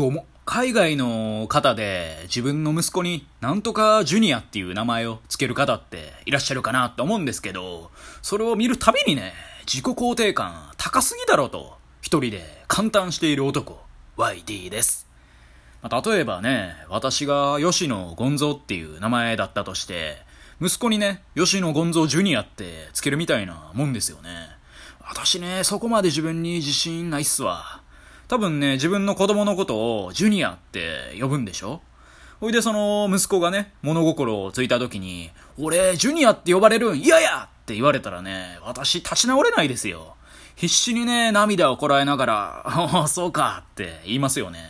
どうも。海外の方で自分の息子になんとかジュニアっていう名前を付ける方っていらっしゃるかなと思うんですけど、それを見るたびにね、自己肯定感高すぎだろうと、一人で感嘆している男、YD です。ま、例えばね、私が吉野ゴンゾっていう名前だったとして、息子にね、吉野ゴンゾジュニアって付けるみたいなもんですよね。私ね、そこまで自分に自信ないっすわ。多分ね、自分の子供のことをジュニアって呼ぶんでしょ？ほいでその息子がね、物心をついた時に、俺、ジュニアって呼ばれるん？嫌やって言われたらね、私立ち直れないですよ。必死にね、涙をこらえながら、ああ、そうかって言いますよね。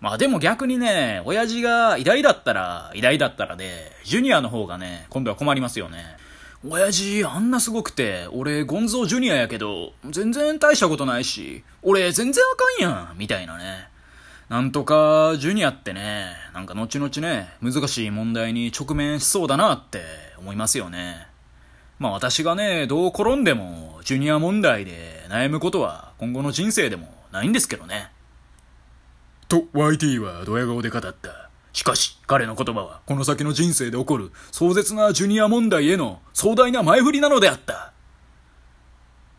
まあでも逆にね、親父が偉大だったら、偉大だったらで、ジュニアの方がね、今度は困りますよね。親父、あんなすごくて、俺、ゴンゾージュニアやけど、全然大したことないし、俺、全然あかんやん、みたいなね。なんとか、ジュニアってね、なんか後々ね、難しい問題に直面しそうだなって思いますよね。まあ私がね、どう転んでも、ジュニア問題で悩むことは今後の人生でもないんですけどね。と、YT はドヤ顔で語った。しかし、彼の言葉は、この先の人生で起こる壮絶なジュニア問題への壮大な前振りなのであった。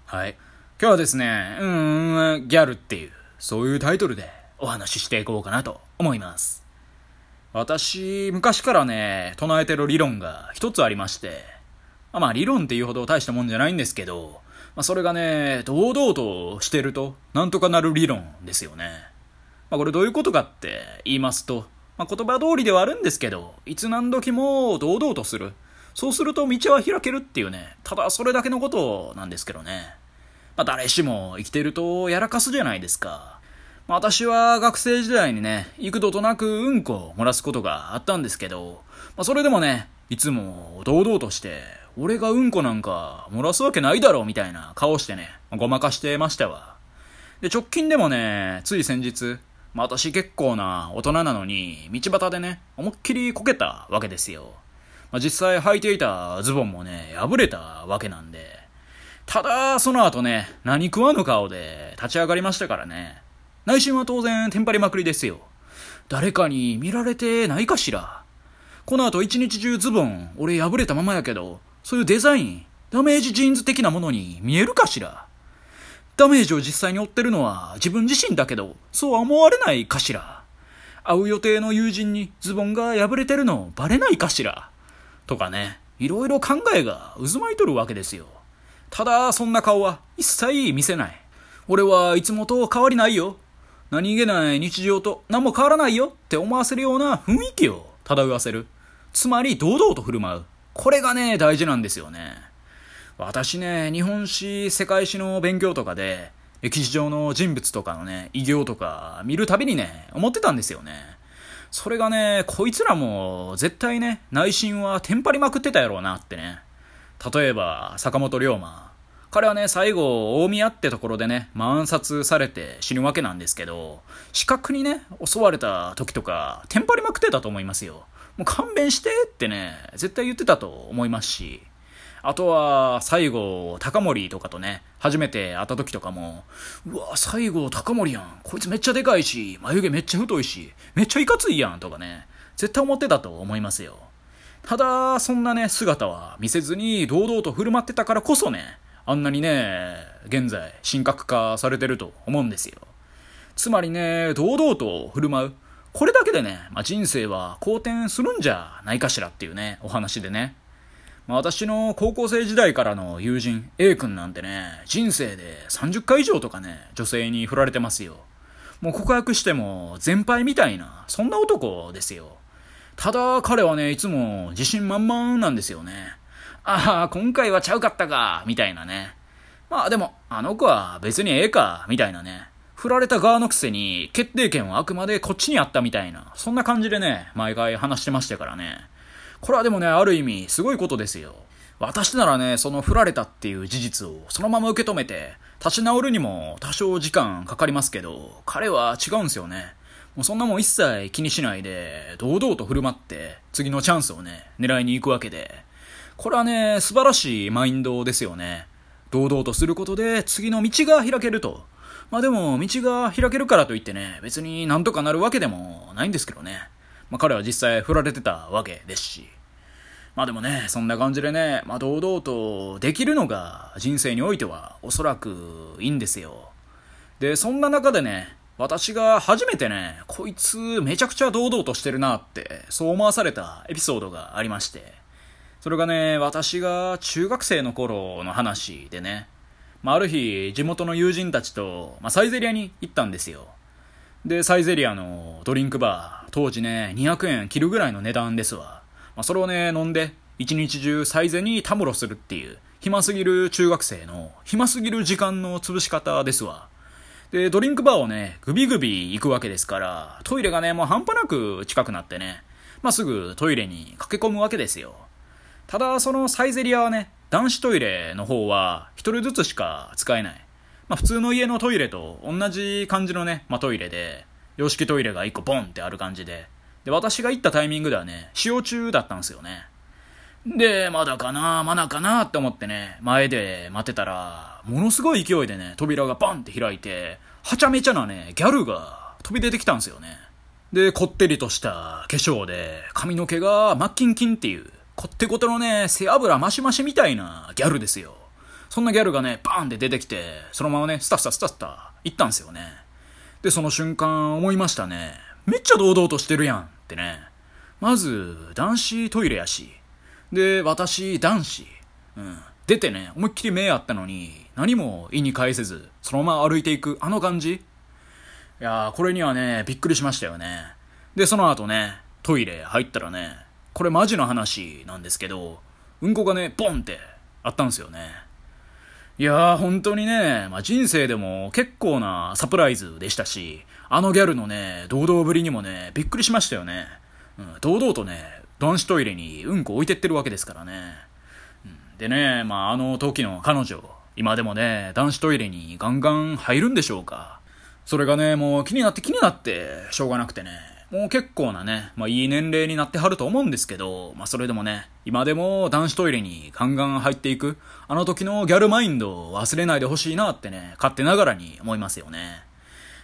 はい。今日はですね、うーん、ギャルっていう、そういうタイトルでお話ししていこうかなと思います。私、昔からね、唱えてる理論が一つありまして、まあ理論っていうほど大したもんじゃないんですけど、まあそれがね、堂々としてると、なんとかなる理論ですよね。まあこれどういうことかって言いますと、まあ、言葉通りではあるんですけど、いつ何時も堂々とする。そうすると道は開けるっていうね、ただそれだけのことなんですけどね。まあ、誰しも生きてるとやらかすじゃないですか。まあ、私は学生時代にね、幾度となくうんこを漏らすことがあったんですけど、まあ、それでもね、いつも堂々として、俺がうんこなんか漏らすわけないだろうみたいな顔してね、ごまかしてましたわ。で、直近でもね、つい先日、まあ、私結構な大人なのに、道端でね、思いっきりこけたわけですよ。まあ、実際履いていたズボンもね、破れたわけなんで。ただ、その後ね、何食わぬ顔で立ち上がりましたからね。内心は当然テンパりまくりですよ。誰かに見られてないかしら。この後一日中ズボン、俺破れたままやけど、そういうデザイン、ダメージジーンズ的なものに見えるかしら。ダメージを実際に負ってるのは自分自身だけど、そうは思われないかしら。会う予定の友人にズボンが破れてるのバレないかしら。とかね、いろいろ考えが渦巻いとるわけですよ。ただ、そんな顔は一切見せない。俺はいつもと変わりないよ。何気ない日常と何も変わらないよって思わせるような雰囲気を漂わせる。つまり堂々と振る舞う。これがね、大事なんですよね。私ね、日本史、世界史の勉強とかで、歴史上の人物とかのね、偉業とか見るたびにね、思ってたんですよね。それがね、こいつらも絶対ね、内心はテンパりまくってたやろうなってね。例えば、坂本龍馬。彼はね、最後、大宮ってところでね、暗殺されて死ぬわけなんですけど、死角にね、襲われた時とか、テンパりまくってたと思いますよ。もう勘弁してってね、絶対言ってたと思いますし。あとは、西郷隆盛とかとね、初めて会った時とかも、うわ、西郷隆盛やん。こいつめっちゃでかいし、眉毛めっちゃ太いし、めっちゃいかついやんとかね、絶対思ってたと思いますよ。ただ、そんなね、姿は見せずに堂々と振る舞ってたからこそね、あんなにね、現在、神格化されてると思うんですよ。つまりね、堂々と振る舞う。これだけでね、まあ、人生は好転するんじゃないかしらっていうね、お話でね。まあ、私の高校生時代からの友人 A 君なんてね、人生で30回以上とかね、女性に振られてますよ。もう告白しても全敗みたいな、そんな男ですよ。ただ彼はね、いつも自信満々なんですよね。ああ、今回はちゃうかったか、みたいなね。まあでも、あの子は別にええか、みたいなね。振られた側のくせに決定権はあくまでこっちにあったみたいな、そんな感じでね、毎回話してましたからね。これはでもね、ある意味、すごいことですよ。私ならね、その振られたっていう事実をそのまま受け止めて、立ち直るにも多少時間かかりますけど、彼は違うんすよね。もうそんなもん一切気にしないで、堂々と振る舞って、次のチャンスをね、狙いに行くわけで。これはね、素晴らしいマインドですよね。堂々とすることで次の道が開けると。まあでも、道が開けるからといってね、別になんとかなるわけでもないんですけどね。まあ彼は実際振られてたわけですし。まあでもね、そんな感じでね、まあ堂々とできるのが人生においてはおそらくいいんですよ。で、そんな中でね、私が初めてね、こいつめちゃくちゃ堂々としてるなって、そう思わされたエピソードがありまして。それがね、私が中学生の頃の話でね、まあ、ある日、地元の友人たちと、まあ、サイゼリアに行ったんですよ。で、サイゼリアのドリンクバー、当時ね、200円切るぐらいの値段ですわ。まあ、それをね、飲んで、一日中サイゼにたむろするっていう、暇すぎる中学生の、暇すぎる時間の潰し方ですわ。で、ドリンクバーをね、グビグビ行くわけですから、トイレがね、もう半端なく近くなってね、まあ、すぐトイレに駆け込むわけですよ。ただ、そのサイゼリアはね、男子トイレの方は一人ずつしか使えない。まあ、普通の家のトイレと同じ感じのね、まあ、トイレで、洋式トイレが一個ボンってある感じで、で、私が行ったタイミングではね、使用中だったんですよね。で、まだかな、まだかなって思ってね、前で待ってたら、ものすごい勢いでね、扉がバンって開いて、はちゃめちゃなね、ギャルが飛び出てきたんですよね。で、こってりとした化粧で、髪の毛がマッキンキンっていう、こってことのね、背脂マシマシみたいなギャルですよ。そんなギャルがね、バーンって出てきて、そのままね、スタスタスタスタ行ったんですよね。で、その瞬間思いましたね。めっちゃ堂々としてるやんってね。まず、男子トイレやし。で、私、男子。うん。出てね、思いっきり目あったのに、何も意に介せず、そのまま歩いていく、あの感じいやー、これにはね、びっくりしましたよね。で、その後ね、トイレ入ったらね、これマジの話なんですけど、うんこがね、ボンってあったんですよね。いやー、本当にね、まあ、人生でも結構なサプライズでしたし、あのギャルのね、堂々ぶりにもね、びっくりしましたよね。うん、堂々とね、男子トイレにうんこ置いてってるわけですからね。うん、でね、まああの時の彼女、今でもね、男子トイレにガンガン入るんでしょうか。それがね、もう気になって気になって、しょうがなくてね。もう結構なね、まあいい年齢になってはると思うんですけど、まあそれでもね、今でも男子トイレにガンガン入っていく、あの時のギャルマインドを忘れないでほしいなってね、勝手ながらに思いますよね。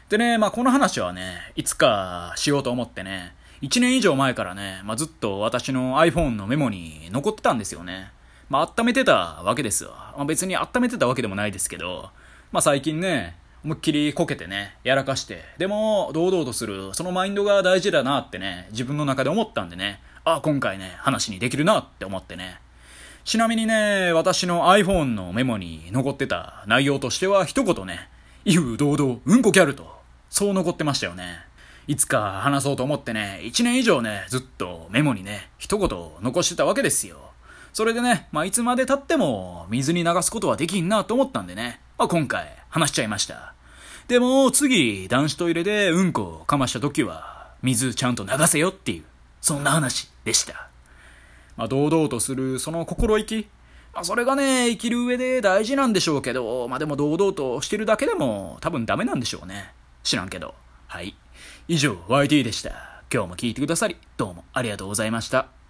でね、まあこの話はね、いつかしようと思ってね、1年以上前からね、まあ、ずっと私の iPhone のメモに残ってたんですよね。まあ、温めてたわけですわ。まあ、別に温めてたわけでもないですけど、まあ、最近ね、思いっきりこけてね、やらかして、でも、堂々とする、そのマインドが大事だなってね、自分の中で思ったんでね、あ、今回ね、話にできるなって思ってね。ちなみにね、私の iPhone のメモに残ってた内容としては一言ね、威風堂々、うんこキャルと、そう残ってましたよね。いつか話そうと思ってね、1年以上ね、ずっとメモにね、一言残してたわけですよ。それでね、まあ、いつまで経っても水に流すことはできんなと思ったんでね、まあ、今回話しちゃいました。でも次、男子トイレでうんこをかました時は、水ちゃんと流せよっていう、そんな話でした。まあ、堂々とするその心意気、まあ、それがね、生きる上で大事なんでしょうけど、まあ、でも堂々としてるだけでも多分ダメなんでしょうね。知らんけど。はい。以上、YT でした。今日も聞いてくださり、どうもありがとうございました。